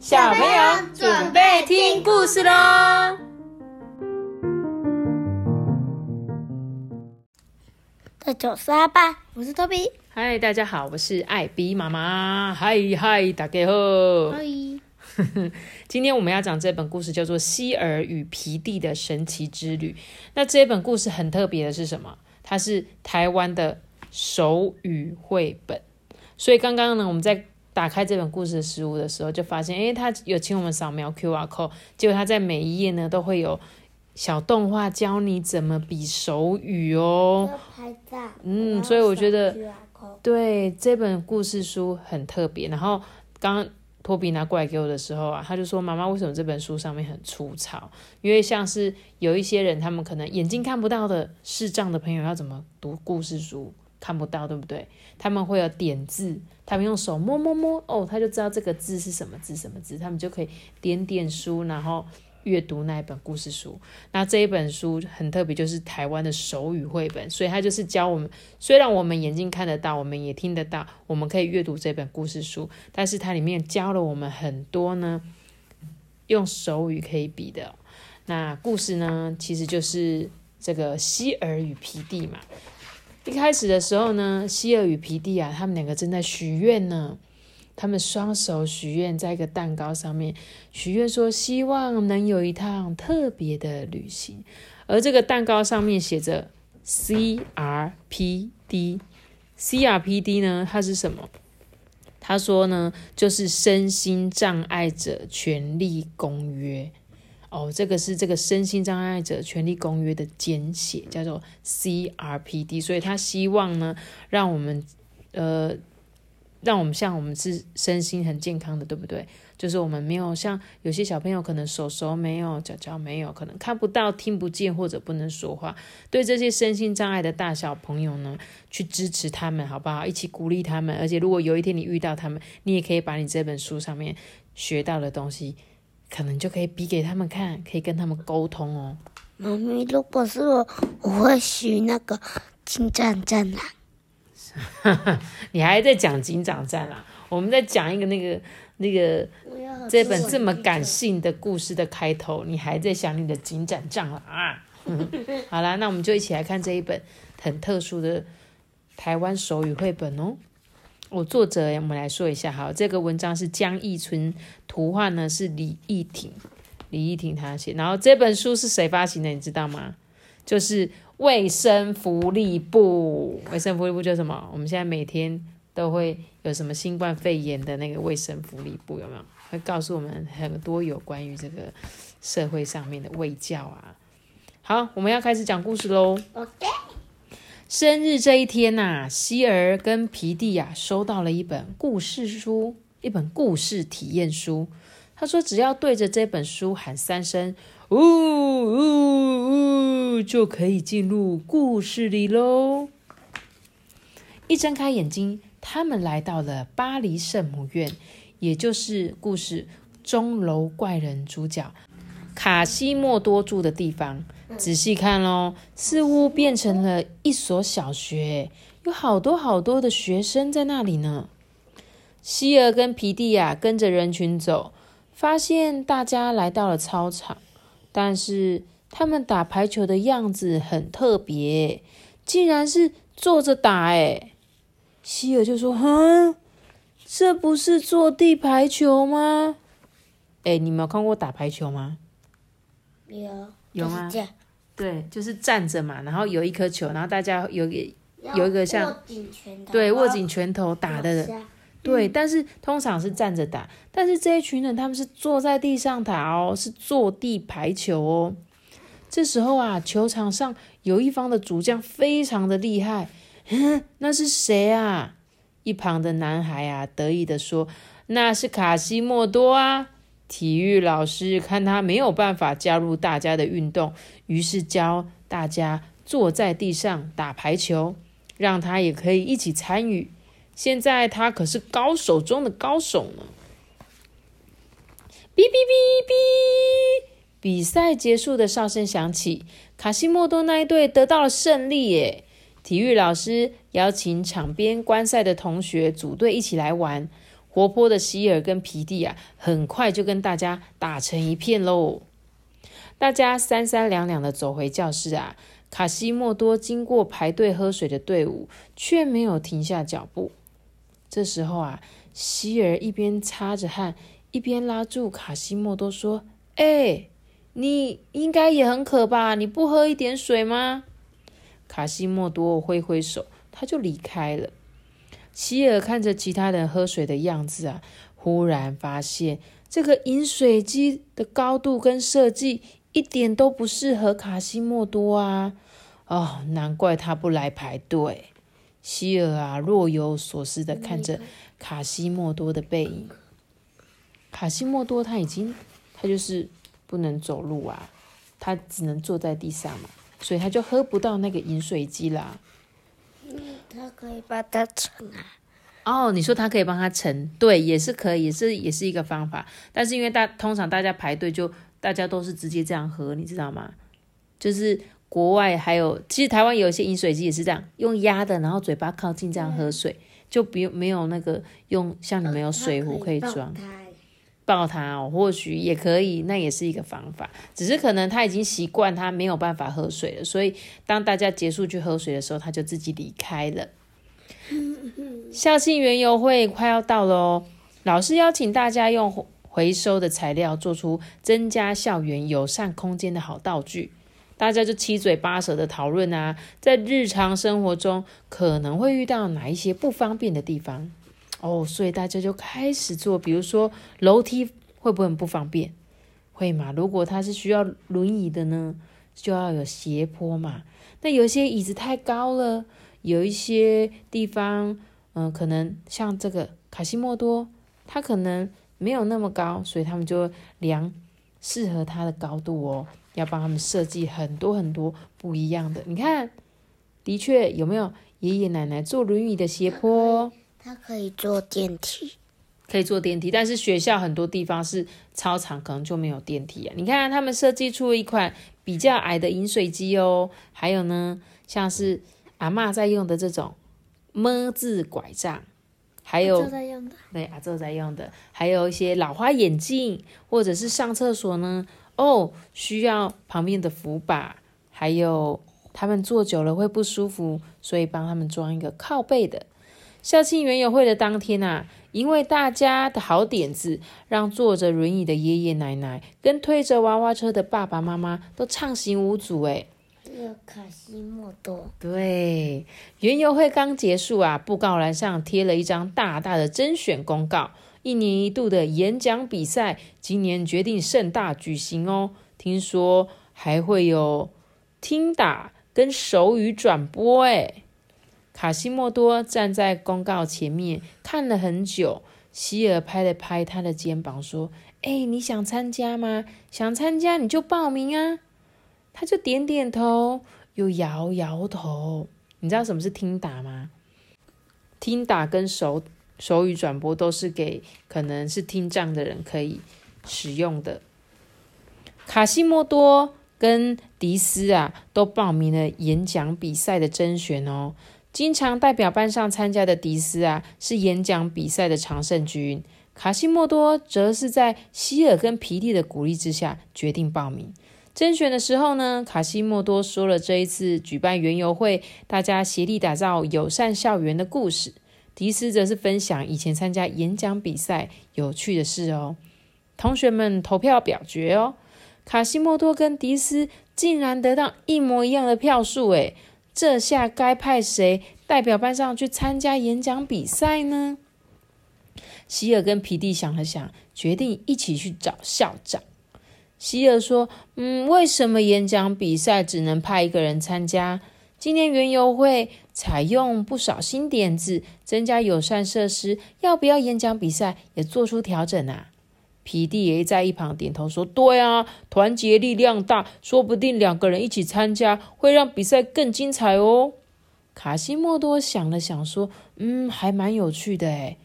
小朋友准备听故事喽！这就是阿爸，我是托比。嗨，大家好，我是艾比妈妈。嗨嗨，大家好。嗨，今天我们要讲这本故事叫做《希尔与皮蒂的神奇之旅》。那这本故事很特别的是什么？它是台湾的手语绘本。所以刚刚呢，我们在打开这本故事的食物的时候，就发现，诶，他有请我们扫描 QR code，结果他在每一页呢都会有小动画教你怎么比手语哦。拍照。嗯所以我觉得对，这本故事书很特别。然后刚刚托比拿过来给我的时候啊，他就说：“妈妈，为什么这本书上面很粗糙？因为像是有一些人，他们可能眼睛看不到的视障的朋友，要怎么读故事书？看不到，对不对？他们会有点字，他们用手摸摸摸，哦，他就知道这个字是什么字，什么字，他们就可以点点书，然后阅读那一本故事书。那这一本书很特别，就是台湾的手语绘本，所以它就是教我们，虽然我们眼睛看得到，我们也听得到，我们可以阅读这本故事书，但是它里面教了我们很多呢，用手语可以比的。那故事呢，其实就是这个希尔与皮蒂嘛。一开始的时候呢，希尔与皮蒂啊，他们两个正在许愿呢。他们双手许愿，在一个蛋糕上面许愿说，希望能有一趟特别的旅行。而这个蛋糕上面写着 CRPD。CRPD 呢，它是什么？他说呢，就是身心障碍者权利公约。哦，这个是这个身心障碍者权利公约的简写，叫做 CRPD。所以他希望呢，让我们呃，让我们像我们是身心很健康的，对不对？就是我们没有像有些小朋友可能手手没有，脚脚没有，可能看不到、听不见或者不能说话。对这些身心障碍的大小朋友呢，去支持他们，好不好？一起鼓励他们。而且如果有一天你遇到他们，你也可以把你这本书上面学到的东西，可能就可以比给他们看，可以跟他们沟通哦。妈咪，如果是我，我会许那个金战战狼。你还在讲警长战啦？我们在讲一个那个那个这本这么感性的故事的开头，你还在想你的警长仗了啊？好啦，那我们就一起来看这一本很特殊的台湾手语绘本哦。我作者我们来说一下，好，这个文章是江义春，图画呢是李义婷，李义婷她写，然后这本书是谁发行的，你知道吗？就是卫生福利部，卫生福利部叫什么？我们现在每天都会有什么新冠肺炎的那个卫生福利部有没有？会告诉我们很多有关于这个社会上面的卫教啊。好，我们要开始讲故事喽。OK，生日这一天呐、希儿跟皮蒂呀、收到了一本故事书，一本故事体验书。他说，只要对着这本书喊三声“呜呜呜”，就可以进入故事里喽。一睁开眼睛，他们来到了巴黎圣母院，也就是故事钟楼怪人主角卡西莫多住的地方。仔细看喽，似乎变成了一所小学，有好多好多的学生在那里呢。希尔跟皮蒂亚跟着人群走，发现大家来到了操场，但是他们打排球的样子很特别，竟然是坐着打哎。希尔就说：“哼，这不是坐地排球吗？”哎，你们有看过打排球吗？有有吗对，就是站着嘛，然后有一颗球，然后大家有一要有一个像握紧拳头，对握紧拳头打的往下对，但是通常是站着打，但是这一群人他们是坐在地上打哦，是坐地排球哦。这时候啊，球场上有一方的主将非常的厉害，嗯，那是谁啊？一旁的男孩啊，得意的说：“那是卡西莫多啊。”体育老师看他没有办法加入大家的运动，于是教大家坐在地上打排球，让他也可以一起参与。现在他可是高手中的高手呢！哔哔哔哔，比赛结束的哨声响起，卡西莫多那一队得到了胜利耶！体育老师邀请场边观赛的同学组队一起来玩。活泼的希尔跟皮蒂啊，很快就跟大家打成一片喽。大家三三两两的走回教室啊，卡西莫多经过排队喝水的队伍，却没有停下脚步。这时候啊，希尔一边擦着汗，一边拉住卡西莫多说：“哎，你应该也很渴吧？你不喝一点水吗？”卡西莫多挥挥手，他就离开了。希尔看着其他人喝水的样子啊，忽然发现这个饮水机的高度跟设计一点都不适合卡西莫多啊！哦，难怪他不来排队。希尔啊，若有所思的看着卡西莫多的背影。卡西莫多他已经，他就是不能走路啊，他只能坐在地上嘛，所以他就喝不到那个饮水机啦。他可以把它盛啊。哦，你说他可以帮他盛，对，也是可以，也是也是一个方法。但是因为大通常大家排队就大家都是直接这样喝，你知道吗？就是国外还有，其实台湾有一些饮水机也是这样，用压的，然后嘴巴靠近这样喝水，就不用没有那个用像你们有水壶可以装。抱他哦，或许也可以，那也是一个方法。只是可能他已经习惯，他没有办法喝水了，所以当大家结束去喝水的时候，他就自己离开了。校庆园游会快要到了哦，老师邀请大家用回收的材料做出增加校园友善空间的好道具，大家就七嘴八舌的讨论啊，在日常生活中可能会遇到哪一些不方便的地方。哦，所以大家就开始做，比如说楼梯会不会很不方便？会嘛？如果他是需要轮椅的呢，就要有斜坡嘛。那有些椅子太高了，有一些地方，嗯，可能像这个卡西莫多，他可能没有那么高，所以他们就量适合他的高度哦，要帮他们设计很多很多不一样的。你看，的确有没有爷爷奶奶坐轮椅的斜坡？它可以坐电梯，可以坐电梯，但是学校很多地方是操场，可能就没有电梯啊。你看，他们设计出一款比较矮的饮水机哦，还有呢，像是阿妈在用的这种么字拐杖，还有对阿周在用的，还有一些老花眼镜，或者是上厕所呢，哦，需要旁边的扶把，还有他们坐久了会不舒服，所以帮他们装一个靠背的。校庆园游会的当天啊，因为大家的好点子，让坐着轮椅的爷爷奶奶跟推着娃娃车的爸爸妈妈都畅行无阻。哎，卡西莫多。对，园游会刚结束啊，布告栏上贴了一张大大的甄选公告，一年一度的演讲比赛，今年决定盛大举行哦。听说还会有听打跟手语转播，哎。卡西莫多站在公告前面看了很久，希尔拍了拍他的肩膀说：“哎，你想参加吗？想参加你就报名啊。”他就点点头，又摇摇头。你知道什么是听打吗？听打跟手手语转播都是给可能是听障的人可以使用的。卡西莫多跟迪斯啊都报名了演讲比赛的甄选哦。经常代表班上参加的迪斯啊，是演讲比赛的常胜军。卡西莫多则是在希尔跟皮蒂的鼓励之下决定报名甄选的时候呢，卡西莫多说了这一次举办园游会，大家协力打造友善校园的故事。迪斯则是分享以前参加演讲比赛有趣的事哦。同学们投票表决哦，卡西莫多跟迪斯竟然得到一模一样的票数，诶这下该派谁代表班上去参加演讲比赛呢？希尔跟皮蒂想了想，决定一起去找校长。希尔说：“嗯，为什么演讲比赛只能派一个人参加？今年园游会采用不少新点子，增加友善设施，要不要演讲比赛也做出调整啊？”皮蒂也在一旁点头说：“对啊，团结力量大，说不定两个人一起参加，会让比赛更精彩哦。”卡西莫多想了想说：“嗯，还蛮有趣的诶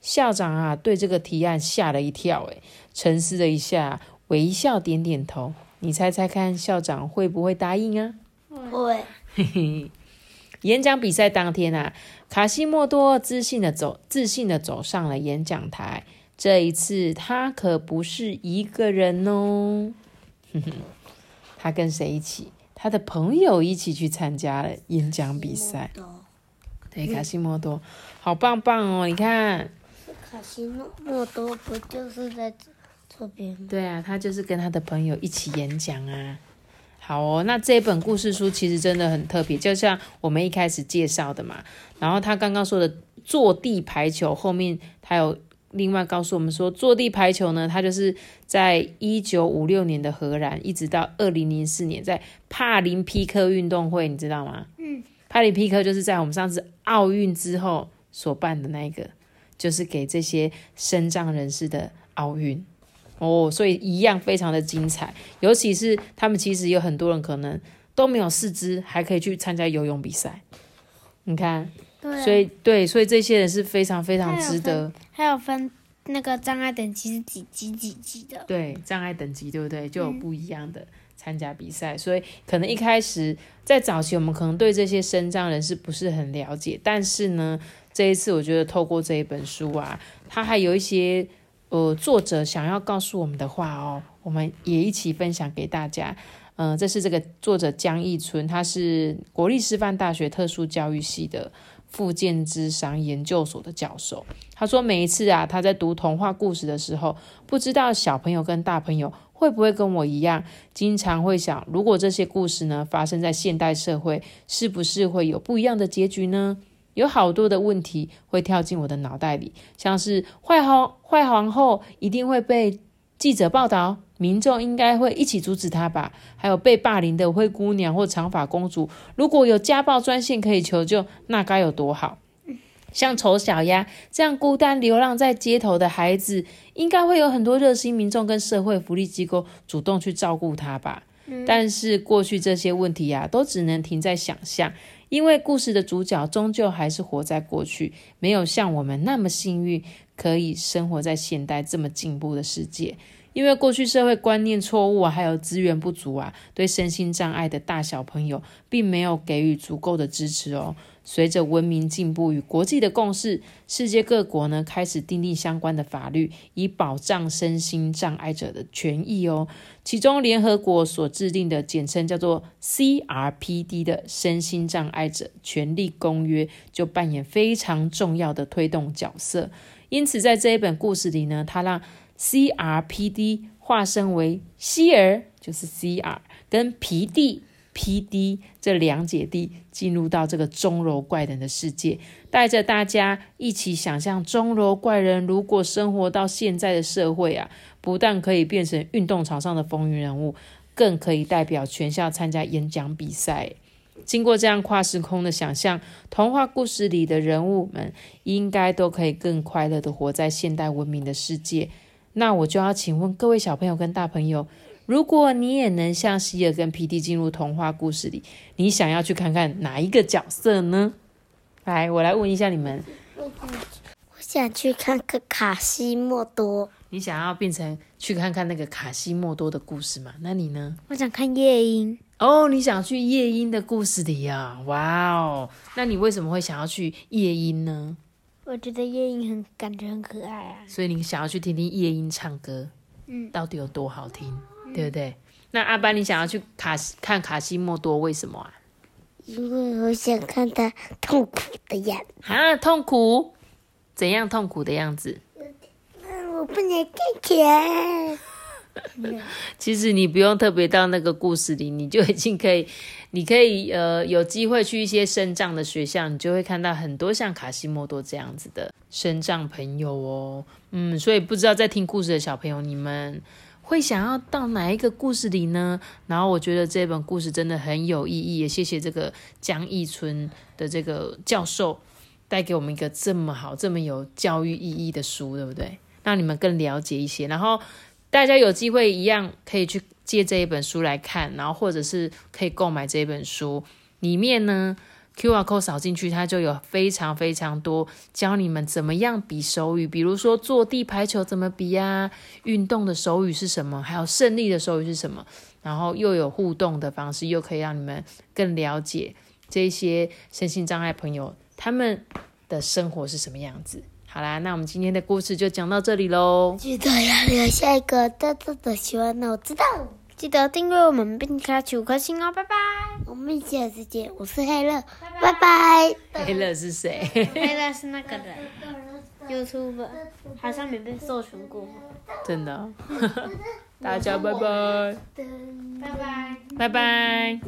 校长啊，对这个提案吓了一跳，诶沉思了一下，微笑点点头。你猜猜看，校长会不会答应啊？会。嘿嘿。演讲比赛当天啊，卡西莫多自信的走，自信的走上了演讲台。这一次他可不是一个人哦，哼哼，他跟谁一起？他的朋友一起去参加了演讲比赛。对，卡西莫多，好棒棒哦！你看，卡西莫多不就是在这边吗？对啊，他就是跟他的朋友一起演讲啊。好哦，那这本故事书其实真的很特别，就像我们一开始介绍的嘛。然后他刚刚说的坐地排球，后面他有另外告诉我们说，坐地排球呢，它就是在一九五六年的荷兰，一直到二零零四年在帕林匹克运动会，你知道吗？嗯，帕林匹克就是在我们上次奥运之后所办的那个，就是给这些身障人士的奥运。哦，所以一样非常的精彩，尤其是他们其实有很多人可能都没有四肢，还可以去参加游泳比赛。你看，对，所以对，所以这些人是非常非常值得。还有分那个障碍等级是几级几级的？对，障碍等级对不对？就有不一样的参加比赛，所以可能一开始在早期我们可能对这些身障人士不是很了解，但是呢，这一次我觉得透过这一本书啊，它还有一些。呃，作者想要告诉我们的话哦，我们也一起分享给大家。嗯，这是这个作者江义春，他是国立师范大学特殊教育系的附件智商研究所的教授。他说，每一次啊，他在读童话故事的时候，不知道小朋友跟大朋友会不会跟我一样，经常会想，如果这些故事呢发生在现代社会，是不是会有不一样的结局呢？有好多的问题会跳进我的脑袋里，像是坏皇坏皇后一定会被记者报道，民众应该会一起阻止他吧？还有被霸凌的灰姑娘或长发公主，如果有家暴专线可以求救，那该有多好？像丑小鸭这样孤单流浪在街头的孩子，应该会有很多热心民众跟社会福利机构主动去照顾他吧？但是过去这些问题呀，都只能停在想象。因为故事的主角终究还是活在过去，没有像我们那么幸运，可以生活在现代这么进步的世界。因为过去社会观念错误啊，还有资源不足啊，对身心障碍的大小朋友，并没有给予足够的支持哦。随着文明进步与国际的共识，世界各国呢开始订立相关的法律，以保障身心障碍者的权益哦。其中，联合国所制定的简称叫做 CRPD 的身心障碍者权利公约，就扮演非常重要的推动角色。因此，在这一本故事里呢，他让 CRPD 化身为希儿，就是 CR，跟皮蒂。P.D. 这两姐弟进入到这个钟楼怪人的世界，带着大家一起想象钟楼怪人如果生活到现在的社会啊，不但可以变成运动场上的风云人物，更可以代表全校参加演讲比赛。经过这样跨时空的想象，童话故事里的人物们应该都可以更快乐的活在现代文明的世界。那我就要请问各位小朋友跟大朋友。如果你也能像希尔跟皮蒂进入童话故事里，你想要去看看哪一个角色呢？来，我来问一下你们。我想去看个卡西莫多。你想要变成去看看那个卡西莫多的故事吗？那你呢？我想看夜莺。哦，你想去夜莺的故事里呀？哇哦！那你为什么会想要去夜莺呢？我觉得夜莺很感觉很可爱啊。所以你想要去听听夜莺唱歌？嗯，到底有多好听？对不对？那阿班，你想要去卡看卡西莫多，为什么啊？因为我想看他痛苦的样子。啊，痛苦？怎样痛苦的样子？嗯，我不能赚钱。其实你不用特别到那个故事里，你就已经可以，你可以呃有机会去一些生障的学校，你就会看到很多像卡西莫多这样子的生障朋友哦。嗯，所以不知道在听故事的小朋友，你们。会想要到哪一个故事里呢？然后我觉得这本故事真的很有意义，也谢谢这个江义春的这个教授带给我们一个这么好、这么有教育意义的书，对不对？让你们更了解一些。然后大家有机会一样可以去借这一本书来看，然后或者是可以购买这一本书里面呢。Q R code 扫进去，它就有非常非常多教你们怎么样比手语，比如说坐地排球怎么比啊，运动的手语是什么，还有胜利的手语是什么，然后又有互动的方式，又可以让你们更了解这些身心障碍朋友他们的生活是什么样子。好啦，那我们今天的故事就讲到这里喽。记得要留下一个大大的喜欢的，我知道。记得订阅我们并给它五颗星哦，拜拜。我们下次见，我是黑乐，拜拜。黑乐是谁？黑乐是那个人，YouTube，好像没被授权过。真的。大家拜拜。拜拜。拜拜。